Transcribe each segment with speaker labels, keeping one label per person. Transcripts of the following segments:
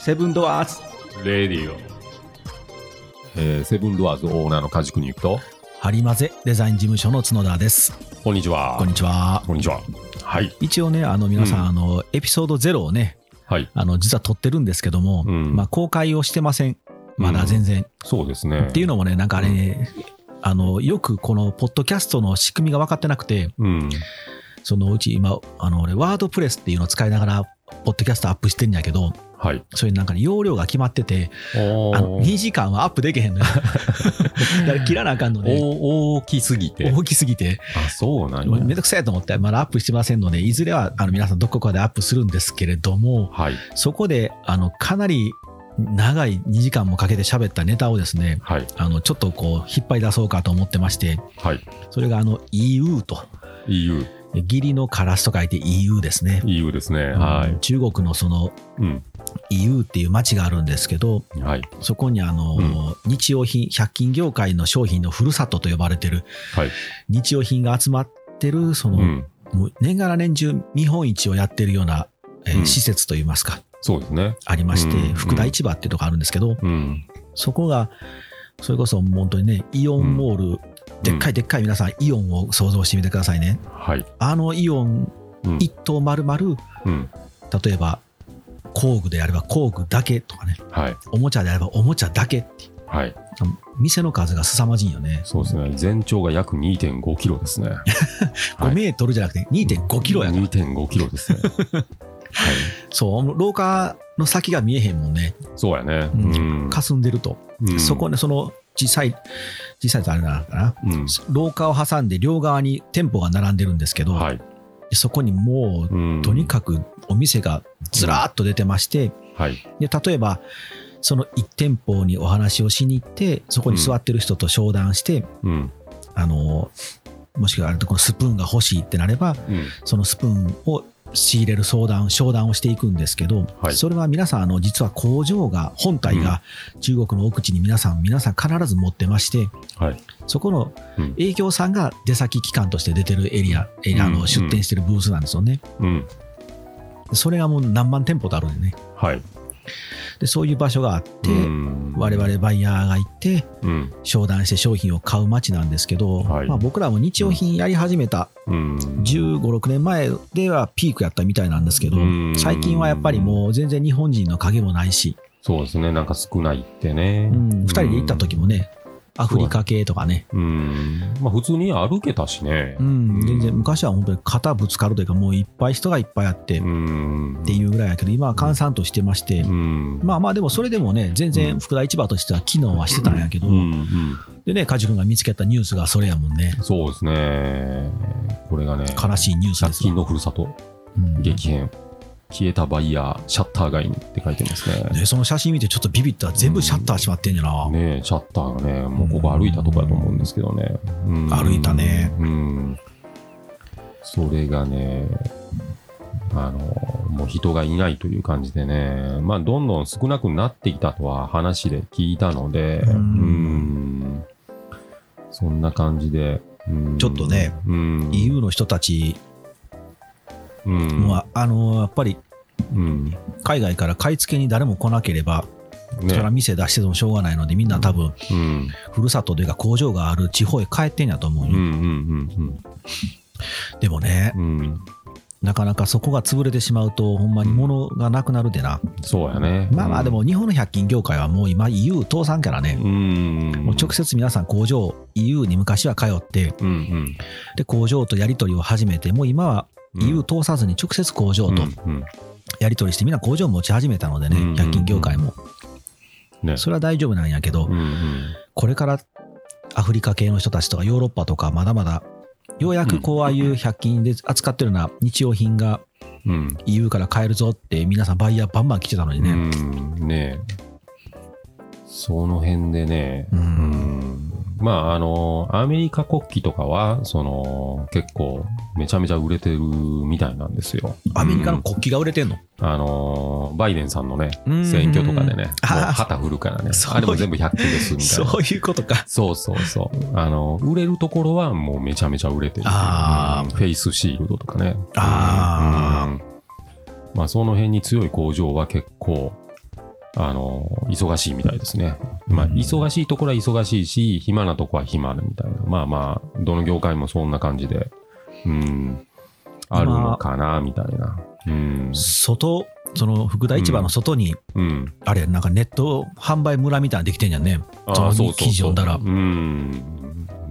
Speaker 1: セブンドアーズ
Speaker 2: レディオ。えー、セブンドアーズオーナーの梶国行くと、
Speaker 1: ハリマゼデザイン事務所の角田です。
Speaker 2: こんにちは。
Speaker 1: こんにちは。
Speaker 2: こんにちは。はい。
Speaker 1: 一応ね、あの皆さん、
Speaker 2: うん
Speaker 1: あのエピソード0をね、
Speaker 2: はい。
Speaker 1: あの実は撮ってるんですけども、
Speaker 2: うん
Speaker 1: まあ公開をしてません。まだ全然。
Speaker 2: そうですね。
Speaker 1: っていうのもね、なんかあれね、あのよくこのポッドキャストの仕組みが分かってなくて、
Speaker 2: うん。
Speaker 1: そのうち今、あの俺、ワードプレスっていうのを使いながら、ポッドキャストアップしてんやけど、
Speaker 2: はい。
Speaker 1: それなんかね、容量が決まってて、
Speaker 2: お
Speaker 1: あの2時間はアップできへんのよ。だから切らなあかんので、
Speaker 2: お大きすぎて。
Speaker 1: 大きすぎて、
Speaker 2: あ、そうなんや。
Speaker 1: めんどくさいと思って、まだアップしてませんので、いずれはあの皆さんどこかでアップするんですけれども、
Speaker 2: はい。
Speaker 1: そこであのかなり長い2時間もかけて喋ったネタをですね、
Speaker 2: はい。
Speaker 1: あのちょっとこう引っ張り出そうかと思ってまして、
Speaker 2: はい。
Speaker 1: それがあの EU と、
Speaker 2: EU。
Speaker 1: 義理のカラスと書いて EU ですね。
Speaker 2: EU ですね。は
Speaker 1: うん中国のその
Speaker 2: い。うん。
Speaker 1: EU っていう街があるんですけど、
Speaker 2: はい。
Speaker 1: そこにあの、
Speaker 2: うん
Speaker 1: 日用品、100均業界の商品のふるさとと呼ばれてる
Speaker 2: はい。
Speaker 1: 日用品が集まってる、その、
Speaker 2: うん。
Speaker 1: 年がら年中見本市をやってるような、えー
Speaker 2: うん
Speaker 1: 施設といいますか、
Speaker 2: そうですね。
Speaker 1: ありまして、
Speaker 2: うん
Speaker 1: 福田市場っていうとこあるんですけど、
Speaker 2: うん。
Speaker 1: そこが、それこそ本当にね、イオンモール、でっかいでっかい皆さん、イオンを想像してみてくださいね。
Speaker 2: はい。
Speaker 1: あのイオン
Speaker 2: うん。
Speaker 1: 一棟丸々、
Speaker 2: うん。
Speaker 1: 例えば工具であれば工具だけとかね、
Speaker 2: はい。
Speaker 1: おもちゃであればおもちゃだけって
Speaker 2: はい。
Speaker 1: 店の数が凄まじいよね。
Speaker 2: そうですね。全長が約2.5キロですね。はい
Speaker 1: 5メートルじゃなくて2.5キロやから。
Speaker 2: 2.5キロですね。はい。
Speaker 1: そう、廊下の先が見えへんもんね。
Speaker 2: そうやね。
Speaker 1: うん
Speaker 2: うん。
Speaker 1: 霞んでると。
Speaker 2: うん
Speaker 1: そこね、その小さい、小さいとあれなのかな。
Speaker 2: うん。
Speaker 1: 廊下を挟んで両側に店舗が並んでるんですけど、
Speaker 2: はい。
Speaker 1: そこにもう、
Speaker 2: うん
Speaker 1: とにかくお店がずらーっと出てまして、
Speaker 2: はい。
Speaker 1: で例えば、その1店舗にお話をしに行って、そこに座ってる人と商談して、
Speaker 2: うん。
Speaker 1: あの、もしくはあれとこのスプーンが欲しいってなれば、
Speaker 2: うん。
Speaker 1: そのスプーンを仕入れる相談、商談をしていくんですけど、
Speaker 2: はい
Speaker 1: それは皆さん、あの、実は工場が、本体が中国の奥地に皆さん、皆さん必ず持ってまして、
Speaker 2: はい。
Speaker 1: そこの
Speaker 2: うん
Speaker 1: 営業さんが出先機関として出てるエリア、
Speaker 2: うん
Speaker 1: の出店してるブースなんですよね。
Speaker 2: うん。
Speaker 1: それがもう何万店舗とあるんでね。
Speaker 2: はい。
Speaker 1: で、そういう場所があって、
Speaker 2: うん
Speaker 1: 我々バイヤーが行って、
Speaker 2: うん。
Speaker 1: 商談して商品を買う街なんですけど、
Speaker 2: はい
Speaker 1: まあ、僕らも日用品やり始めた
Speaker 2: うん。
Speaker 1: 15、6年前ではピークやったみたいなんですけど
Speaker 2: うん、
Speaker 1: 最近はやっぱりもう全然日本人の影もないし、
Speaker 2: そうですね。なんか少ないってね。
Speaker 1: うん、2人で行った時もね、アフリカ系とかね、
Speaker 2: うん。まあ普通に歩けたしね。
Speaker 1: うん、全然昔は本当に肩ぶつかるというか、もういっぱい人がいっぱいあってっ
Speaker 2: うん。
Speaker 1: ていうぐらいやけど、今は閑散としてまして
Speaker 2: う、ん。
Speaker 1: まあまあでもそれでもね、全然福田市場としては機能はしてたんやけど
Speaker 2: う、ん。うん。
Speaker 1: でね、梶君が見つけたニュースがそれやもんね、
Speaker 2: そうですね。これがね、
Speaker 1: 悲しいニュースで
Speaker 2: 100
Speaker 1: すわ
Speaker 2: 均のふるさと
Speaker 1: うん
Speaker 2: 激変。消えたバイヤー、シャッター街にって書いてますね。
Speaker 1: でその写真見てちょっとビビったら全部シャッター閉まってんやな、
Speaker 2: ねえシャッターがね、もうここ歩いたとこやと思うんですけどね。うん。
Speaker 1: 歩いたね。
Speaker 2: うん。それがね、あの、もう人がいないという感じでね、まあ、どんどん少なくなってきたとは話で聞いたので、
Speaker 1: うん。
Speaker 2: うん。そんな感じで、うん。
Speaker 1: ちょっとね、
Speaker 2: うん、
Speaker 1: EU の人たち
Speaker 2: うん、
Speaker 1: もああのやっぱり
Speaker 2: うん、
Speaker 1: 海外から買い付けに誰も来なければ、それは
Speaker 2: ね、
Speaker 1: 店出しててもしょうがないのでみんな多分
Speaker 2: うん、
Speaker 1: ふるさとというか工場がある地方へ帰ってんやと思う
Speaker 2: うん、う
Speaker 1: よ、
Speaker 2: ん、
Speaker 1: でもね
Speaker 2: うん、うん、
Speaker 1: なかなかそこが潰れてしまうとほんまに物がなくなるでな、
Speaker 2: そうやね。
Speaker 1: まあまあでも日本の100均業界はもう今 EU 倒産からね、
Speaker 2: うん、
Speaker 1: もう直接皆さん工場 EU に昔は通って
Speaker 2: うん、うん、
Speaker 1: で工場とやり取りを始めてもう今は
Speaker 2: うん
Speaker 1: EU 通さずに直接工場と
Speaker 2: うん、
Speaker 1: やり取りしてみんな工場を持ち始めたのでね、
Speaker 2: うん
Speaker 1: 100均業界も。
Speaker 2: ね、
Speaker 1: それは大丈夫なんやけど、
Speaker 2: うん、
Speaker 1: これからアフリカ系の人たちとかヨーロッパとかまだまだようやくこうああいう100均で扱ってるような日用品が
Speaker 2: うん、
Speaker 1: EU から買えるぞって皆さんバイヤーバンバン来てたのにね、
Speaker 2: うん、ねその辺でね、
Speaker 1: うん。
Speaker 2: うんまあ、あの、アメリカ国旗とかは、その、結構、めちゃめちゃ売れてるみたいなんですよ。
Speaker 1: アメリカの
Speaker 2: うん
Speaker 1: 国旗が売れてんの、
Speaker 2: あの、バイデンさんのね
Speaker 1: うん、
Speaker 2: 選挙とかでね、旗振るからね。あれも全部100均ですみたいな。
Speaker 1: そういうことか。
Speaker 2: そうそうそう。あの、売れるところはもうめちゃめちゃ売れてる。
Speaker 1: あー。
Speaker 2: うん。フェイスシールドとかね。
Speaker 1: あー。
Speaker 2: うん。まあその辺に強い工場は結構あの、忙しいみたいですね。まあ、
Speaker 1: うん
Speaker 2: 忙しいところは忙しいし、暇なところは暇みたいな。まあまあ、どの業界もそんな感じで、うん、あるのかな、みたいな。うん。
Speaker 1: 外、その福田市場の外に、
Speaker 2: うん。
Speaker 1: あれ、なんかネット販売村みたいなのできてんじゃんね。
Speaker 2: あ
Speaker 1: その
Speaker 2: あそうそうそう
Speaker 1: 記事読んだら
Speaker 2: うん。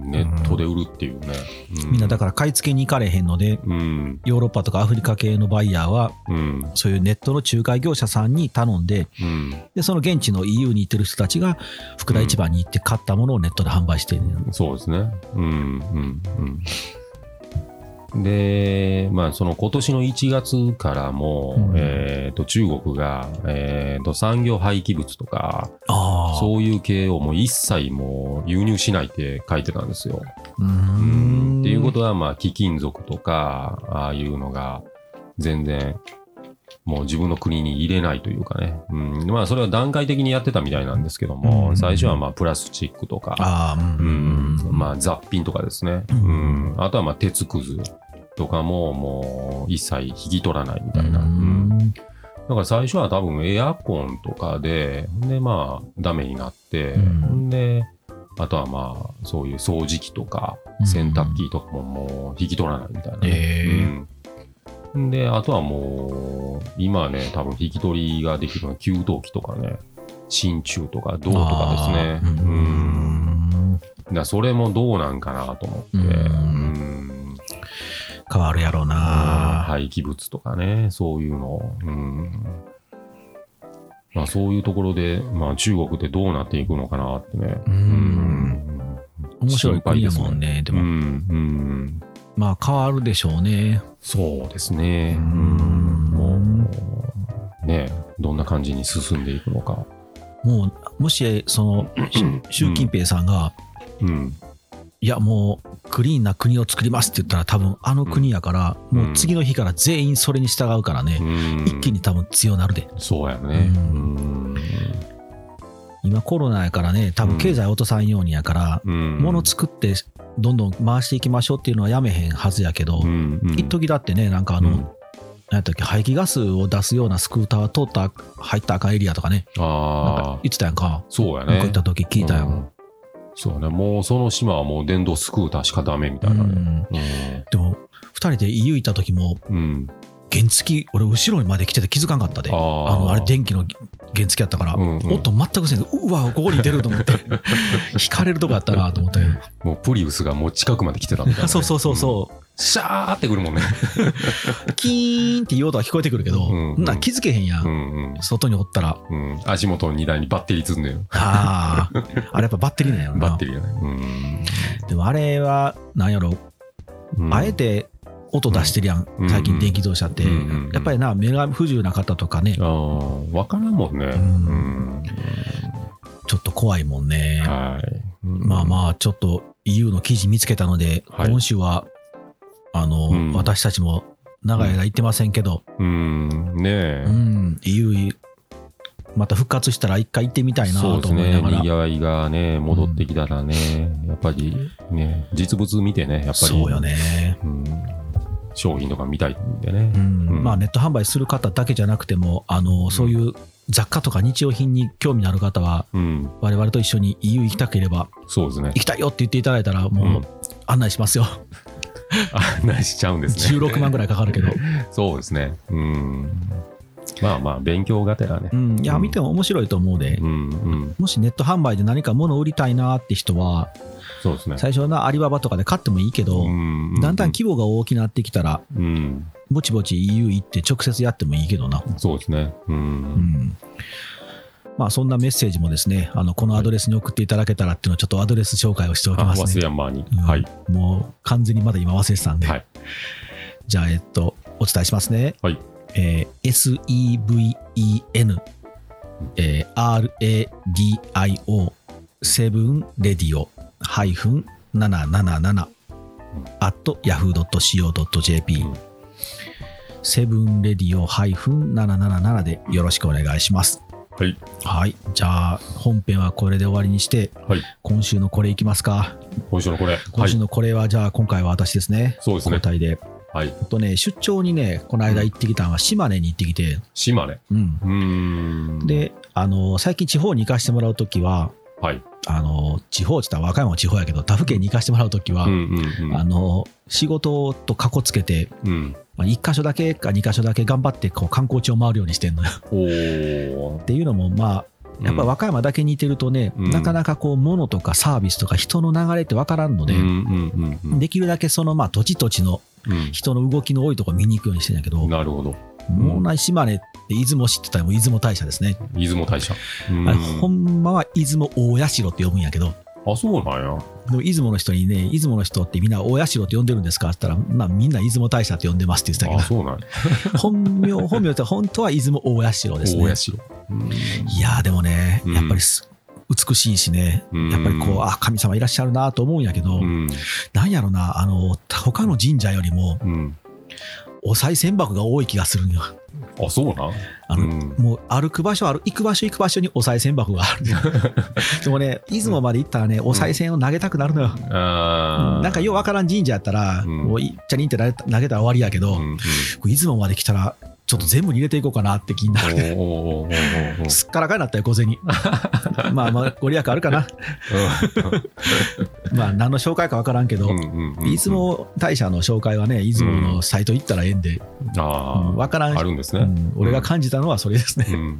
Speaker 2: ネットで売るっていうね。う
Speaker 1: みんなだから買い付けに行かれへんので、
Speaker 2: うん。
Speaker 1: ヨーロッパとかアフリカ系のバイヤーは、
Speaker 2: うん。
Speaker 1: そういうネットの仲介業者さんに頼んで、
Speaker 2: うん。
Speaker 1: で、その現地の EU に行ってる人たちが、福田市場に行って買ったものをネットで販売してる、
Speaker 2: そうですね。うん。うん。うん。で、まあ、その今年の1月からも、
Speaker 1: うん
Speaker 2: えっ、と、中国が、えっ、と、産業廃棄物とか。そういう系をもう一切もう輸入しないって書いてたんですよ。
Speaker 1: う
Speaker 2: ん。っていうことは、まあ、貴金属とか、ああいうのが、全然、もう自分の国に入れないというかね。うん。まあ、それは段階的にやってたみたいなんですけども、
Speaker 1: うん
Speaker 2: 最初はまあ、プラスチックとか、
Speaker 1: う。
Speaker 2: うんん。まあ、雑品とかですね。
Speaker 1: う
Speaker 2: うんん。あとはまあ、鉄くずとかも、もう、一切引き取らないみたいな。
Speaker 1: う
Speaker 2: うん。
Speaker 1: ん
Speaker 2: だから最初は多分エアコンとかで、で、まあ、ダメになって、
Speaker 1: うん
Speaker 2: で、あとはまあ、そういう掃除機とか
Speaker 1: うん、
Speaker 2: 洗濯機とかももう引き取らないみたいなね、
Speaker 1: へ
Speaker 2: うん。で、あとはもう、今はね、多分引き取りができるのは給湯器とかね、真鍮とか銅とかですね。
Speaker 1: う
Speaker 2: うん。
Speaker 1: ん。
Speaker 2: だそれもどうなんかなと思って、
Speaker 1: うん
Speaker 2: うん
Speaker 1: 変わるやろうな。
Speaker 2: 廃棄物とかね、そういうの。うん。まあそういうところで、まあ中国ってどうなっていくのかなってね。
Speaker 1: うん面白い国やもんね。で
Speaker 2: うん。う
Speaker 1: も、
Speaker 2: ん。
Speaker 1: まあ変わるでしょうね。
Speaker 2: そうですね。
Speaker 1: う
Speaker 2: うんん。もう、ね、どんな感じに進んでいくのか。
Speaker 1: もう、もし、その、し習近平さんが、
Speaker 2: うん。
Speaker 1: いや、もう、クリーンな国を作りますって言ったら、多分あの国やから、
Speaker 2: うん
Speaker 1: もう次の日から全員それに従うからね、
Speaker 2: うん
Speaker 1: 一気に多分強なるで。
Speaker 2: そうやね。
Speaker 1: う
Speaker 2: うん。
Speaker 1: 今コロナやからね、多分経済落とさんようにやから、
Speaker 2: うん。
Speaker 1: 物作ってどんどん回していきましょうっていうのはやめへんはずやけど、
Speaker 2: うん。うん
Speaker 1: 一時だってね、なんかあの、
Speaker 2: うん
Speaker 1: なんやったっけ、排気ガスを出すようなスクーターは通った、入ったらあかんエリアとかね、
Speaker 2: ああ。
Speaker 1: か言ってたやんか。
Speaker 2: そうやね
Speaker 1: 僕行っ。た時聞いたや。
Speaker 2: うんんそうね。もうその島はもう電動スクーターしかダメみたいなね。
Speaker 1: でも、二人で EU 行った時も、
Speaker 2: うん。うん。
Speaker 1: 原付、俺後ろにまで来てて気づかんかったで。
Speaker 2: あ
Speaker 1: の、あれ電気の原付やったから、
Speaker 2: うんうん
Speaker 1: 音全くせんで、うわ、ここに出ると思って、引かれるとこやったなと思ったけど。
Speaker 2: もうプリウスがもう近くまで来てたみたいなね。
Speaker 1: そうそうそう
Speaker 2: うん。
Speaker 1: そう。
Speaker 2: シャーってくるもんね。
Speaker 1: キーンっていう音が聞こえてくるけど、
Speaker 2: うん
Speaker 1: そんなん気づけへんや。
Speaker 2: うんん
Speaker 1: 外におったら。
Speaker 2: うん。うん。足元の荷台にバッテリー積んでる。
Speaker 1: ああ、あれやっぱバッテリーなんやろな。
Speaker 2: バッテリーがね。
Speaker 1: でもあれは、なんやろ、
Speaker 2: うん。
Speaker 1: あえて音出してるやん、
Speaker 2: うん
Speaker 1: 最近電気自動車って。
Speaker 2: うんうん
Speaker 1: やっぱりな、目が不自由な方とかね、
Speaker 2: ああ、わからんもんね。うん。
Speaker 1: ちょっと怖いもんね。
Speaker 2: はい。
Speaker 1: まあまあ、ちょっと EU の記事見つけたので、
Speaker 2: はい
Speaker 1: 今週は、あの、
Speaker 2: うん
Speaker 1: 私たちも長い間行ってませんけど、
Speaker 2: あ。うん。ねえ。
Speaker 1: うん、EU、また復活したら一回行ってみたいなと
Speaker 2: そうですね。
Speaker 1: 思いながら。
Speaker 2: にぎわいがね、戻ってきたらね、やっぱりね、実物見てね、やっぱり。
Speaker 1: そうよね。
Speaker 2: うん。商品とか見たいんでね
Speaker 1: う。ん
Speaker 2: うん
Speaker 1: まあネット販売する方だけじゃなくても、あの、そういう雑貨とか日用品に興味のある方は、
Speaker 2: うん。
Speaker 1: 我々と一緒に EU 行きたければ、
Speaker 2: そうですね
Speaker 1: 行。きたいよって言っていただいたら、も
Speaker 2: う
Speaker 1: うん案内しますよ。
Speaker 2: 案内しちゃうんですね。
Speaker 1: 16万ぐらいかかるけど。
Speaker 2: そうですね。うん。まあまあ、勉強がてらね
Speaker 1: う。ん、いや、
Speaker 2: うん
Speaker 1: 見ても面白いと思うで
Speaker 2: う、んうん。
Speaker 1: もしネット販売で何か物を売りたいなって人は、
Speaker 2: そうですね。
Speaker 1: 最初はな、アリババとかで買ってもいいけど、
Speaker 2: うん
Speaker 1: だんだん規模が大きくなってきたら、
Speaker 2: うん。
Speaker 1: ぼちぼち EU 行って直接やってもいいけどな。
Speaker 2: そうですね。う。
Speaker 1: うんん。まあ、そんなメッセージもですね、あの、このアドレスに送っていただけたらっていうのをちょっとアドレス紹介をしておき
Speaker 2: あ、
Speaker 1: ますね。
Speaker 2: 忘れ山に。
Speaker 1: うん
Speaker 2: はい。
Speaker 1: もう完全にまだ今忘れてたんで。
Speaker 2: はい。
Speaker 1: じゃあ、えっと、お伝えしますね。
Speaker 2: はい。
Speaker 1: えー SEVEN、えー RADIO、セブンレディオ、777、at yahoo.co.jp
Speaker 2: うん、
Speaker 1: セブンレディオハイフン777でよろしくお願いします。
Speaker 2: はい。
Speaker 1: はい。じゃあ、本編はこれで終わりにして、
Speaker 2: はい。
Speaker 1: 今週のこれいきますか？
Speaker 2: 今週のこれ。はい。
Speaker 1: 今週のこれは、じゃあ、今回は私ですね。
Speaker 2: そうですね
Speaker 1: 交代で。
Speaker 2: はい。
Speaker 1: とね、出張にね、この間行ってきたのは島根に行ってきて、
Speaker 2: 島根。
Speaker 1: うん。
Speaker 2: うーん。、
Speaker 1: で、あの、最近地方に行かしてもらうときは、
Speaker 2: はい。
Speaker 1: あの、地方って言ったら和歌山も地方やけど、他府県に行かしてもらうときは。あの、仕事とかこつけて、
Speaker 2: うん。
Speaker 1: まあ、1箇所だけか2箇所だけ頑張ってこう観光地を回るようにしてんのよ。っていうのも、まあ、やっぱり和歌山だけにいてるとね、
Speaker 2: うん
Speaker 1: なかなかこう物とかサービスとか人の流れって分からんので。できるだけそのまあ土地土地の
Speaker 2: うん
Speaker 1: 人の動きの多いところ見に行くようにしてんやけど、
Speaker 2: なるほど。
Speaker 1: もうない島根って出雲知ってたらもう出雲大社ですね。
Speaker 2: 出雲大社。うん
Speaker 1: あれほんまは出雲大社って呼ぶんやけど、
Speaker 2: あ、そうなんや。
Speaker 1: でも出雲の人にね、出雲の人ってみんな大社って呼んでるんですかって言ったら、まあ、みんな出雲大社って呼んでますって言って
Speaker 2: あ、
Speaker 1: たけ
Speaker 2: そうなんや。
Speaker 1: ど、本名、本名って本当は出雲大社ですね。
Speaker 2: 大社。うん
Speaker 1: いやーでもね、
Speaker 2: うん
Speaker 1: やっぱりす美しいしね、
Speaker 2: うん
Speaker 1: やっぱりこう、あ、神様いらっしゃるなと思うんやけど、
Speaker 2: うん。
Speaker 1: なんやろな、あの、他の神社よりも、
Speaker 2: うん。
Speaker 1: お賽銭箱が多い気がするんよ。
Speaker 2: あ、そうなん？
Speaker 1: あの、
Speaker 2: うん。
Speaker 1: もう歩く場所ある、行く場所行く場所にお賽銭箱がある。でもね、出雲まで行ったらね、お賽銭を投げたくなるのよ。
Speaker 2: あー。
Speaker 1: なんかようわからん神社やったら、
Speaker 2: うん。
Speaker 1: もういっちゃにんって投げたら終わりやけど、出雲まで来たら、ちょっと全部に入れていこうかなって気になる。
Speaker 2: おーおーおーおーおー
Speaker 1: すっからかになったよ、小銭。まあまあ、ご利益あるかな。まあ、何の紹介かわからんけど、
Speaker 2: うんうんうん
Speaker 1: 出雲大社の紹介はね、出雲のサイト行ったらええんで、
Speaker 2: あ
Speaker 1: うんわからん
Speaker 2: あ、あるんですね。
Speaker 1: うん俺が感じたのはそれですね。
Speaker 2: うん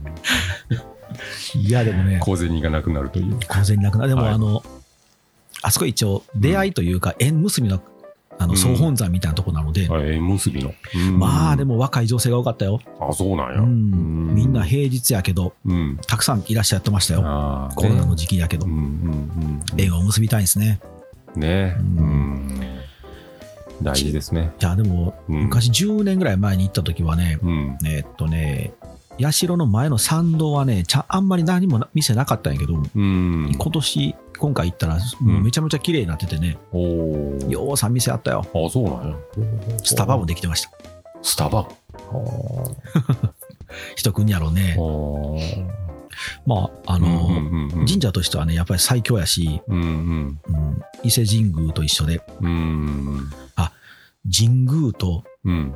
Speaker 1: いや、でもね、
Speaker 2: 小銭がなくなるという。
Speaker 1: 小銭なくなでも、
Speaker 2: はい
Speaker 1: あの、あそこ一応、出会いというか、縁結びのあの
Speaker 2: うん
Speaker 1: 総本山みたいなとこなので、
Speaker 2: あ縁結びの。
Speaker 1: まあで
Speaker 2: も。
Speaker 1: も若い女性が多かったよ。
Speaker 2: あ、そうなんや。
Speaker 1: うん、みんな平日やけど、
Speaker 2: うん。
Speaker 1: たくさんいらっしゃってましたよ。コロナの時期やけど
Speaker 2: うん、うんうん。
Speaker 1: 縁を結びたいですね。
Speaker 2: ね
Speaker 1: う
Speaker 2: うんん。大事ですね。
Speaker 1: いや、でも、
Speaker 2: うん
Speaker 1: 昔10年ぐらい前に行った時はね、
Speaker 2: うん。
Speaker 1: えーっとね、社の前の参道はね、ちゃあんまり何もな店なかったんやけど、
Speaker 2: うん。
Speaker 1: 今年、今回行ったら、めちゃめちゃ綺麗になっててね、
Speaker 2: おお。
Speaker 1: ようさん店あったよ。
Speaker 2: あ、そうなんや。
Speaker 1: スタバもできてました。
Speaker 2: スタバ？
Speaker 1: 人国やろうね。まあ、あの、神社としてはね、やっぱり最強やし、
Speaker 2: うんうん
Speaker 1: うん、伊勢神宮と一緒で、
Speaker 2: うん
Speaker 1: 神宮と
Speaker 2: うん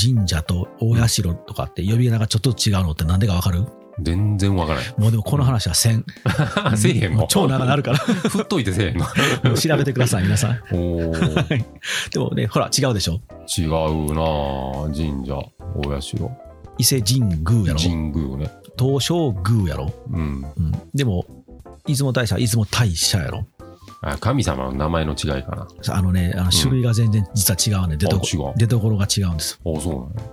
Speaker 1: 神社と大社とかって呼び名がちょっと違うのってなんでかわかる？
Speaker 2: 全然わからない。
Speaker 1: もうでもこの話はせん。
Speaker 2: せえへんの
Speaker 1: 超長なるから。
Speaker 2: 振っといてせえへんの。
Speaker 1: 調べてください、皆さん。
Speaker 2: おー
Speaker 1: でもね、ほら、違うでしょ？
Speaker 2: 違うなあ神社、大社、
Speaker 1: 伊勢神宮やろ？
Speaker 2: 神宮ね。
Speaker 1: 東照宮やろ？
Speaker 2: うん。
Speaker 1: うん、でも、出雲大社は出雲大社やろ？
Speaker 2: あ神様の名前の違いかな。
Speaker 1: あのね、あの種類が全然実は違うね。出どこ出どころが違うんです。
Speaker 2: あ、そうなん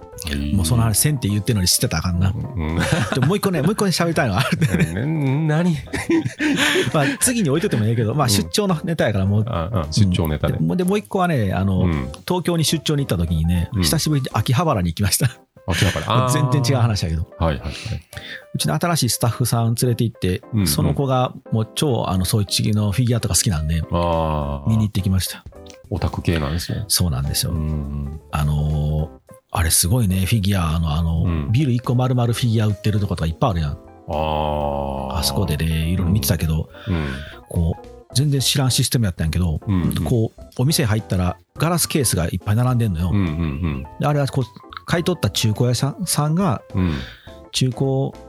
Speaker 2: や。
Speaker 1: もうその話、せんって言ってるのに知ってたらあかんな。
Speaker 2: うん。
Speaker 1: でももう一個ね、もう一個ね、喋りたいのがあるね。
Speaker 2: ね何？
Speaker 1: まあ、次に置いといてもいいけど、まあ、出張のネタやからもう、
Speaker 2: 出張ネタで
Speaker 1: で。もうでもう一個はね、あの、
Speaker 2: うん。
Speaker 1: 東京に出張に行った時にね、
Speaker 2: うん
Speaker 1: 久しぶりに秋葉原に行きました。
Speaker 2: あ、違うから。あ ー
Speaker 1: 全然違う。話だけど。
Speaker 2: はいはいはい。
Speaker 1: うちの新しいスタッフさん連れて行って、
Speaker 2: うんうん
Speaker 1: その子がもう超あのそういのフィギュアとか好きなんで、
Speaker 2: ああ。
Speaker 1: 見に行ってきました。
Speaker 2: オタク系なんですね。
Speaker 1: そうなんですよ。
Speaker 2: うん。
Speaker 1: あのーあれすごいね、フィギュアの、あの、
Speaker 2: うん
Speaker 1: ビル1個丸々フィギュア売ってるとことかいっぱいあるやん。
Speaker 2: ああ。
Speaker 1: あそこでね、いろいろ見てたけど、
Speaker 2: うん。
Speaker 1: こう、全然知らんシステムやったんやけど、
Speaker 2: うんうん
Speaker 1: こう、お店入ったらガラスケースがいっぱい並んでんのよ。
Speaker 2: うんうん
Speaker 1: であれはこう、買い取った中古屋さんさんが。中古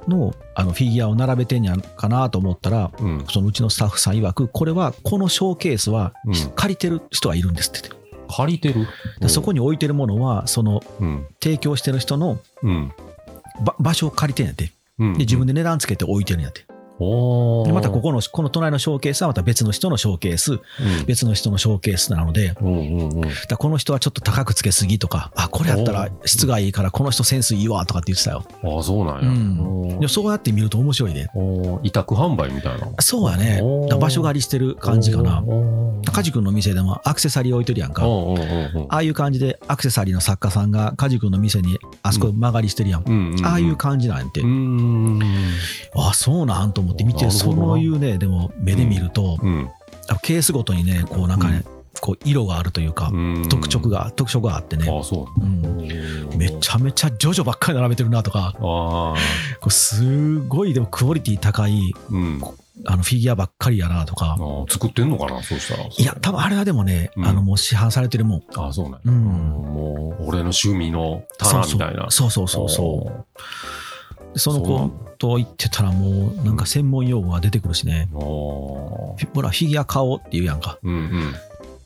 Speaker 1: のあのフィギュアを並べてんやかなと思ったら、
Speaker 2: うん。
Speaker 1: そのうちのスタッフさん曰く、これは、このショーケースは
Speaker 2: うん
Speaker 1: 借りてる人がいるんですって言って。
Speaker 2: 借りてる？
Speaker 1: でそこに置いてるものは、その
Speaker 2: うん。
Speaker 1: 提供してる人の場所を借りてんやって。
Speaker 2: うん。
Speaker 1: で、自分で値段つけて置いてるんやって。で、またここの、この隣のショーケースはまた別の人のショーケース、
Speaker 2: うん
Speaker 1: 別の人のショーケースなので、
Speaker 2: うんうんうん。
Speaker 1: だこの人はちょっと高くつけすぎとか、あ、これやったら質がいいからこの人センスいいわとかって言ってたよ。
Speaker 2: ああ、そうなんや。
Speaker 1: うんそうやって見ると面白いで。
Speaker 2: おー委託販売みたいな。
Speaker 1: そうやね。場所借りしてる感じかな。カジ君の店でもアクセサリー置いてるやんか。ああいう感じでアクセサリーの作家さんがカジ君の店にあそこ曲がりしてるやん。
Speaker 2: うんうんうん
Speaker 1: ああいう感じなんやって。
Speaker 2: うーん。
Speaker 1: あそうなんと思って見て、そういうね、でも目で見ると、
Speaker 2: うん。
Speaker 1: あケースごとにね、こうなんかね、こう色があるというか、
Speaker 2: うん
Speaker 1: 特色。が、特色があってね、めちゃめちゃジョジョばっかり並べてるなとか。こうすごいでもクオリティ高い、
Speaker 2: うん。
Speaker 1: あのフィギュアばっかりやなとか
Speaker 2: 作ってんのかなそうしたら。
Speaker 1: いや、多分あれはでもね、
Speaker 2: うん
Speaker 1: あのもう市販されてるもん。
Speaker 2: あそうなんや、
Speaker 1: うん
Speaker 2: もう、俺の趣味の棚みたいな。
Speaker 1: そうそうそうそう。その子と言ってたらもうなんか専門用語が出てくるしね。
Speaker 2: う。おー
Speaker 1: ほら、フィギュア買おうって言うやんか。
Speaker 2: うんうん。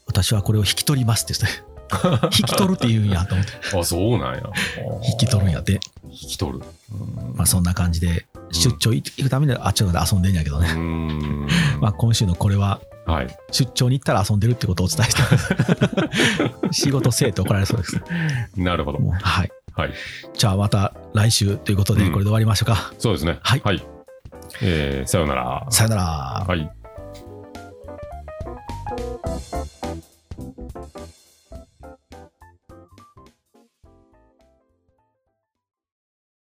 Speaker 1: 私はこれを引き取りますって言って。引き取るって言うんやと思って。
Speaker 2: あ、そうなんや。
Speaker 1: 引き取るんやって。
Speaker 2: 引き取る。うん
Speaker 1: まあそんな感じで、出張行くためにあっちの方で遊んでんやけど
Speaker 2: う
Speaker 1: ね。
Speaker 2: ん。
Speaker 1: まあ今週のこれは、
Speaker 2: はい。
Speaker 1: 出張に行ったら遊んでるってことをお伝えしてます 仕事せえって怒られそうです。
Speaker 2: なるほど。
Speaker 1: はい。
Speaker 2: はい。
Speaker 1: じゃあまた来週ということで、
Speaker 2: うん
Speaker 1: これで終わりましょうか。
Speaker 2: そうですね。
Speaker 1: はい
Speaker 2: はい。えーさようなら。
Speaker 1: さよなら。
Speaker 2: はい。